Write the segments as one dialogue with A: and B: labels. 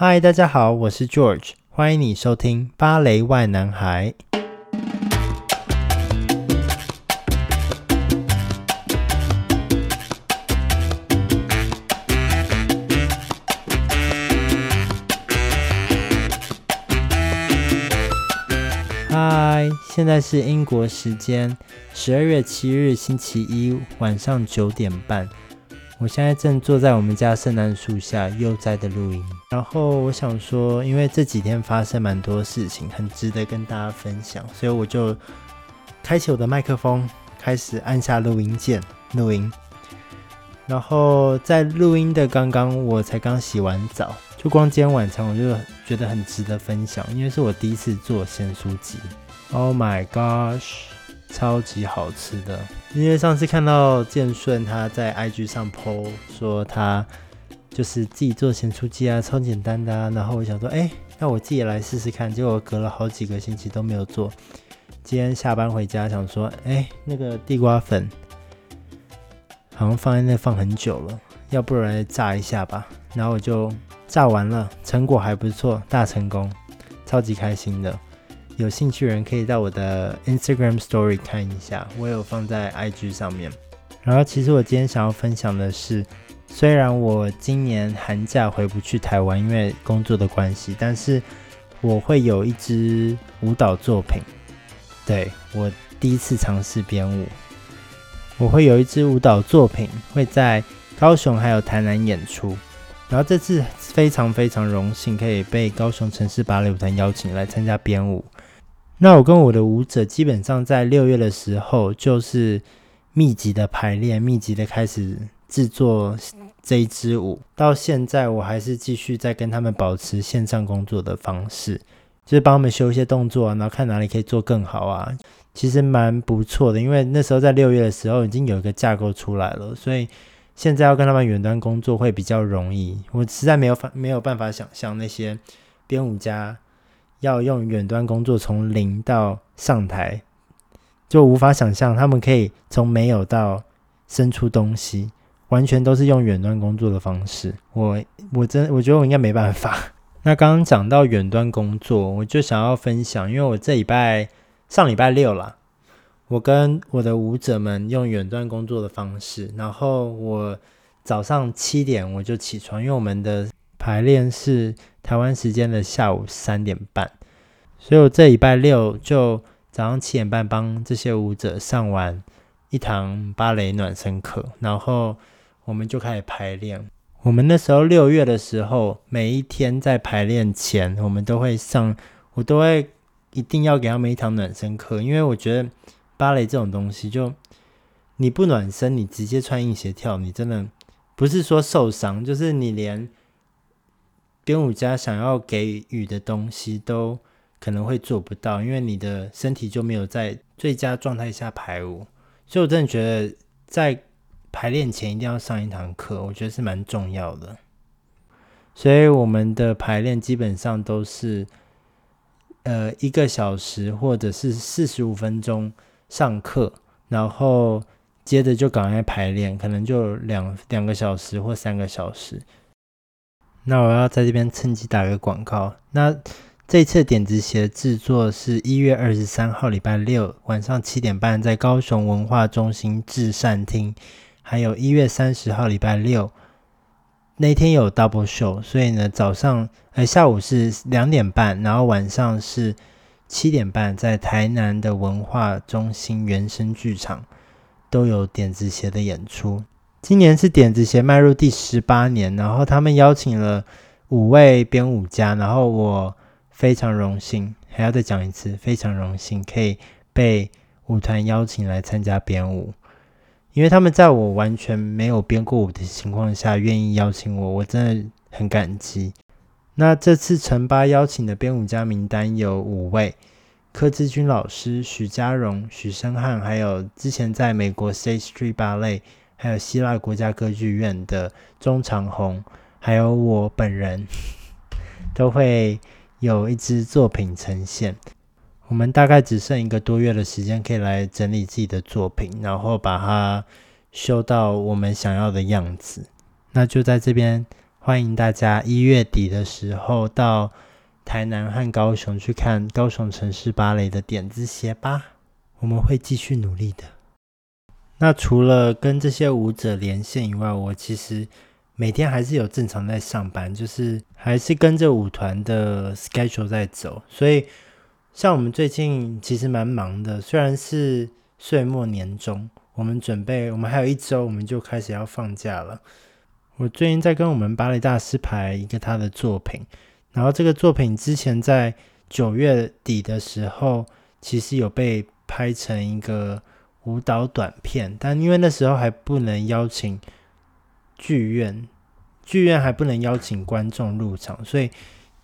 A: 嗨，大家好，我是 George，欢迎你收听《芭蕾 why 男孩》。嗨，现在是英国时间十二月七日星期一晚上九点半。我现在正坐在我们家圣诞树下悠哉的录音，然后我想说，因为这几天发生蛮多事情，很值得跟大家分享，所以我就开启我的麦克风，开始按下录音键录音。然后在录音的刚刚，我才刚洗完澡，就光今天晚餐我就觉得很值得分享，因为是我第一次做咸酥鸡。Oh my gosh！超级好吃的，因为上次看到建顺他在 IG 上 po 说他就是自己做咸酥鸡啊，超简单的啊。然后我想说，哎，那我自己也来试试看。结果隔了好几个星期都没有做。今天下班回家想说，哎，那个地瓜粉好像放在那放很久了，要不然炸一下吧。然后我就炸完了，成果还不错，大成功，超级开心的。有兴趣的人可以到我的 Instagram Story 看一下，我有放在 IG 上面。然后，其实我今天想要分享的是，虽然我今年寒假回不去台湾，因为工作的关系，但是我会有一支舞蹈作品。对，我第一次尝试编舞，我会有一支舞蹈作品会在高雄还有台南演出。然后这次非常非常荣幸可以被高雄城市芭蕾舞团邀请来参加编舞。那我跟我的舞者基本上在六月的时候就是密集的排练，密集的开始制作这一支舞。到现在我还是继续在跟他们保持线上工作的方式，就是帮他们修一些动作，然后看哪里可以做更好啊。其实蛮不错的，因为那时候在六月的时候已经有一个架构出来了，所以现在要跟他们远端工作会比较容易。我实在没有法没有办法想象那些编舞家。要用远端工作从零到上台，就无法想象他们可以从没有到生出东西，完全都是用远端工作的方式。我我真我觉得我应该没办法。那刚刚讲到远端工作，我就想要分享，因为我这礼拜上礼拜六啦，我跟我的舞者们用远端工作的方式，然后我早上七点我就起床，因为我们的。排练是台湾时间的下午三点半，所以我这礼拜六就早上七点半帮这些舞者上完一堂芭蕾暖身课，然后我们就开始排练。我们那时候六月的时候，每一天在排练前，我们都会上，我都会一定要给他们一堂暖身课，因为我觉得芭蕾这种东西，就你不暖身，你直接穿硬鞋跳，你真的不是说受伤，就是你连。编舞家想要给予的东西都可能会做不到，因为你的身体就没有在最佳状态下排舞。所以我真的觉得在排练前一定要上一堂课，我觉得是蛮重要的。所以我们的排练基本上都是呃一个小时或者是四十五分钟上课，然后接着就赶快排练，可能就两两个小时或三个小时。那我要在这边趁机打个广告。那这次点子鞋制作是一月二十三号礼拜六晚上七点半在高雄文化中心至善厅，还有一月三十号礼拜六那天有 double show，所以呢早上呃下午是两点半，然后晚上是七点半在台南的文化中心原声剧场都有点子鞋的演出。今年是点子鞋迈入第十八年，然后他们邀请了五位编舞家，然后我非常荣幸，还要再讲一次，非常荣幸可以被舞团邀请来参加编舞，因为他们在我完全没有编过舞的情况下愿意邀请我，我真的很感激。那这次成巴邀请的编舞家名单有五位：柯志军老师、许家荣、许生汉，还有之前在美国 State Street Ballet。还有希腊国家歌剧院的钟长红，还有我本人，都会有一支作品呈现。我们大概只剩一个多月的时间，可以来整理自己的作品，然后把它修到我们想要的样子。那就在这边欢迎大家一月底的时候到台南和高雄去看高雄城市芭蕾的点子鞋吧，我们会继续努力的。那除了跟这些舞者连线以外，我其实每天还是有正常在上班，就是还是跟着舞团的 schedule 在走。所以像我们最近其实蛮忙的，虽然是岁末年终，我们准备我们还有一周，我们就开始要放假了。我最近在跟我们芭蕾大师排一个他的作品，然后这个作品之前在九月底的时候，其实有被拍成一个舞蹈短片，但因为那时候还不能邀请剧院，剧院还不能邀请观众入场，所以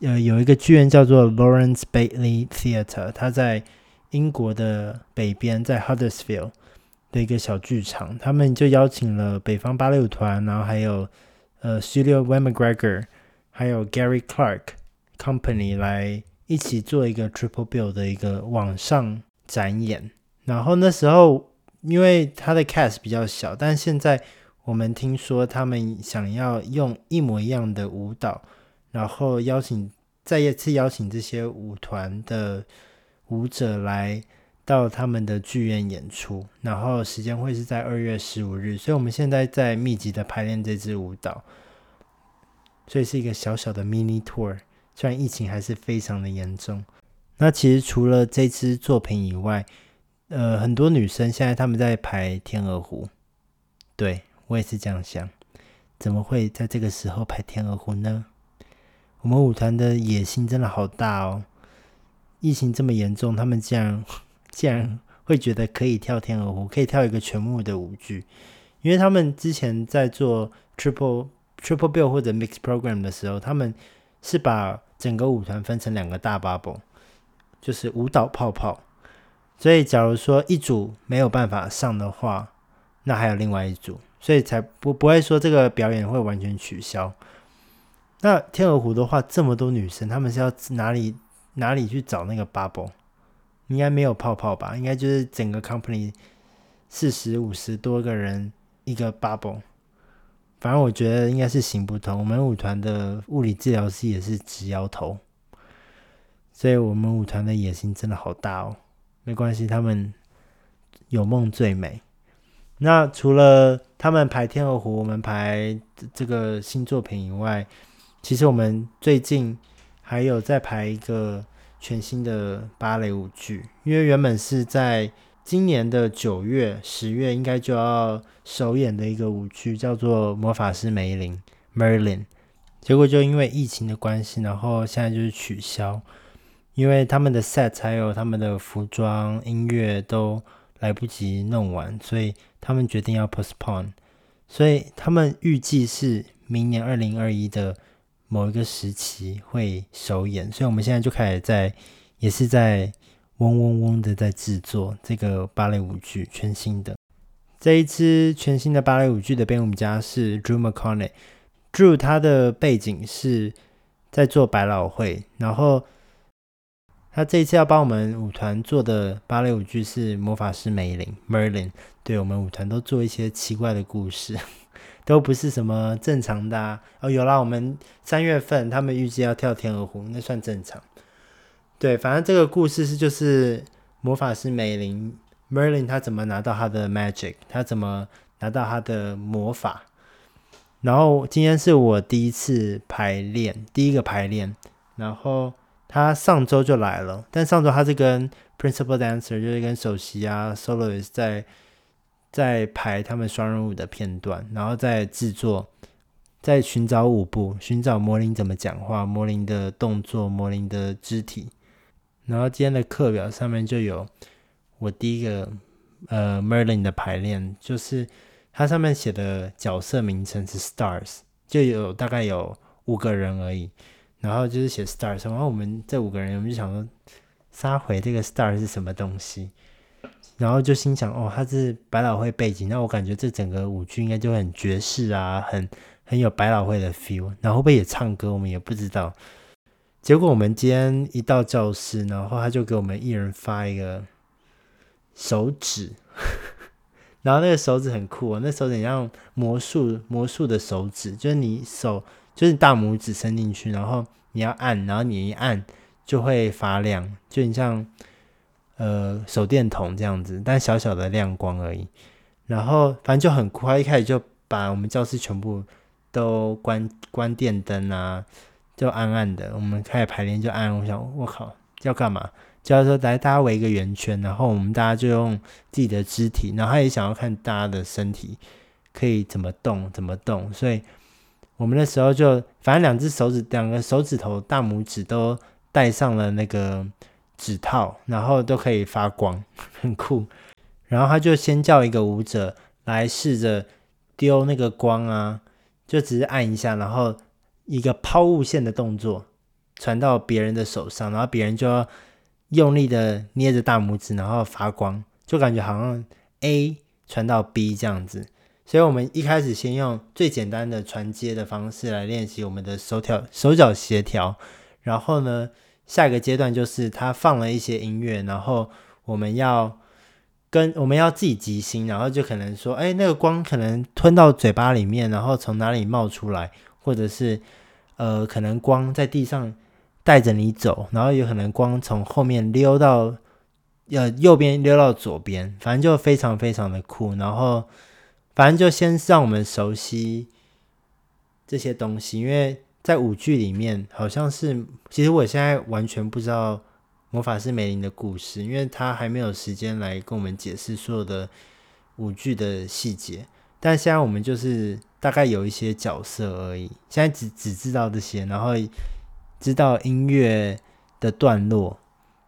A: 呃有一个剧院叫做 Lawrence Bailey Theatre，它在英国的北边，在 Huddersfield。的一个小剧场，他们就邀请了北方芭蕾舞团，然后还有呃 Studio Wayne McGregor，还有 Gary Clark Company 来一起做一个 Triple Bill 的一个网上展演。然后那时候因为他的 cast 比较小，但现在我们听说他们想要用一模一样的舞蹈，然后邀请再一次邀请这些舞团的舞者来。到他们的剧院演出，然后时间会是在二月十五日，所以我们现在在密集的排练这支舞蹈，所以是一个小小的 mini tour。虽然疫情还是非常的严重，那其实除了这支作品以外，呃，很多女生现在他们在排《天鹅湖》，对，我也是这样想，怎么会在这个时候排《天鹅湖》呢？我们舞团的野心真的好大哦！疫情这么严重，他们竟然。竟然会觉得可以跳天鹅湖，可以跳一个全幕的舞剧，因为他们之前在做 triple triple bill 或者 mix program 的时候，他们是把整个舞团分成两个大 bubble，就是舞蹈泡泡。所以假如说一组没有办法上的话，那还有另外一组，所以才不不会说这个表演会完全取消。那天鹅湖的话，这么多女生，他们是要哪里哪里去找那个 bubble？应该没有泡泡吧？应该就是整个 company 四十五十多个人一个 bubble，反正我觉得应该是行不通。我们舞团的物理治疗师也是直摇头，所以我们舞团的野心真的好大哦。没关系，他们有梦最美。那除了他们排天鹅湖，我们排这个新作品以外，其实我们最近还有在排一个。全新的芭蕾舞剧，因为原本是在今年的九月、十月应该就要首演的一个舞剧，叫做《魔法师梅林》（Merlin），结果就因为疫情的关系，然后现在就是取消，因为他们的 set 还有他们的服装、音乐都来不及弄完，所以他们决定要 postpone，所以他们预计是明年二零二一的。某一个时期会首演，所以我们现在就开始在，也是在嗡嗡嗡的在制作这个芭蕾舞剧，全新的。这一支全新的芭蕾舞剧的编舞家是 Drew McConney。Drew 他的背景是在做百老汇，然后他这一次要帮我们舞团做的芭蕾舞剧是《魔法师梅林》（Merlin）。对，我们舞团都做一些奇怪的故事。都不是什么正常的啊！哦，有啦，我们三月份他们预计要跳天鹅湖，那算正常。对，反正这个故事是就是魔法师梅林 Merlin 他怎么拿到他的 magic，他怎么拿到他的魔法。然后今天是我第一次排练，第一个排练。然后他上周就来了，但上周他是跟 principal dancer，就是跟首席啊 soloist 在。在排他们双人舞的片段，然后再制作，在寻找舞步，寻找魔灵怎么讲话，魔灵的动作，魔灵的肢体。然后今天的课表上面就有我第一个呃 Merlin 的排练，就是它上面写的角色名称是 Stars，就有大概有五个人而已，然后就是写 Stars，然后我们这五个人，我们就想说，杀回这个 star 是什么东西？然后就心想，哦，他是百老汇背景，那我感觉这整个舞剧应该就很爵士啊，很很有百老汇的 feel。然后会不会也唱歌，我们也不知道。结果我们今天一到教室，然后他就给我们一人发一个手指，然后那个手指很酷哦，那手指很像魔术魔术的手指，就是你手就是大拇指伸进去，然后你要按，然后你一按就会发亮，就很像呃手电筒这样子，但小小的亮光而已。然后反正就很快，一开始就把我们教室全部都关关电灯啊，就暗暗的。我们开始排练就暗，我想我靠要干嘛？就要说来大家围一个圆圈，然后我们大家就用自己的肢体，然后他也想要看大家的身体可以怎么动怎么动，所以我们那时候就反正两只手指两个手指头大拇指都戴上了那个指套，然后都可以发光，很酷。然后他就先叫一个舞者来试着丢那个光啊，就只是按一下，然后一个抛物线的动作传到别人的手上，然后别人就要用力的捏着大拇指，然后发光，就感觉好像 A 传到 B 这样子。所以我们一开始先用最简单的传接的方式来练习我们的手调手脚协调，然后呢，下一个阶段就是他放了一些音乐，然后我们要。跟我们要自己即兴，然后就可能说，哎，那个光可能吞到嘴巴里面，然后从哪里冒出来，或者是呃，可能光在地上带着你走，然后有可能光从后面溜到呃右边溜到左边，反正就非常非常的酷。然后反正就先让我们熟悉这些东西，因为在舞剧里面好像是，其实我现在完全不知道。魔法师梅林的故事，因为他还没有时间来跟我们解释所有的舞剧的细节，但现在我们就是大概有一些角色而已，现在只只知道这些，然后知道音乐的段落，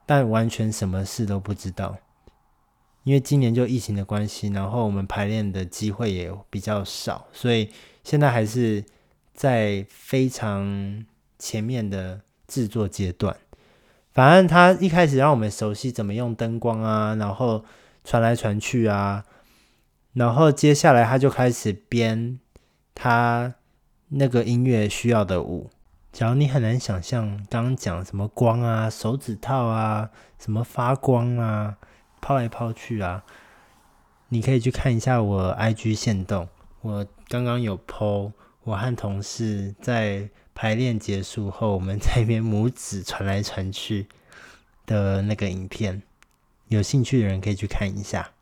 A: 但完全什么事都不知道，因为今年就疫情的关系，然后我们排练的机会也比较少，所以现在还是在非常前面的制作阶段。反正他一开始让我们熟悉怎么用灯光啊，然后传来传去啊，然后接下来他就开始编他那个音乐需要的舞。假如你很难想象刚刚讲什么光啊、手指套啊、什么发光啊、抛来抛去啊，你可以去看一下我 IG 限动，我刚刚有 po 我和同事在。排练结束后，我们在一边拇指传来传去的那个影片，有兴趣的人可以去看一下。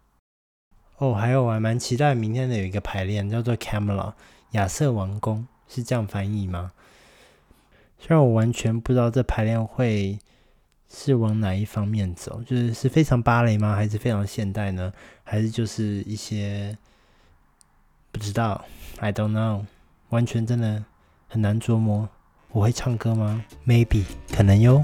A: 哦，还有我还蛮期待明天的有一个排练，叫做 Camelot 亚瑟王宫，是这样翻译吗？虽然我完全不知道这排练会是往哪一方面走，就是是非常芭蕾吗？还是非常现代呢？还是就是一些不知道，I don't know，完全真的。很难琢磨，我会唱歌吗？Maybe，可能哟。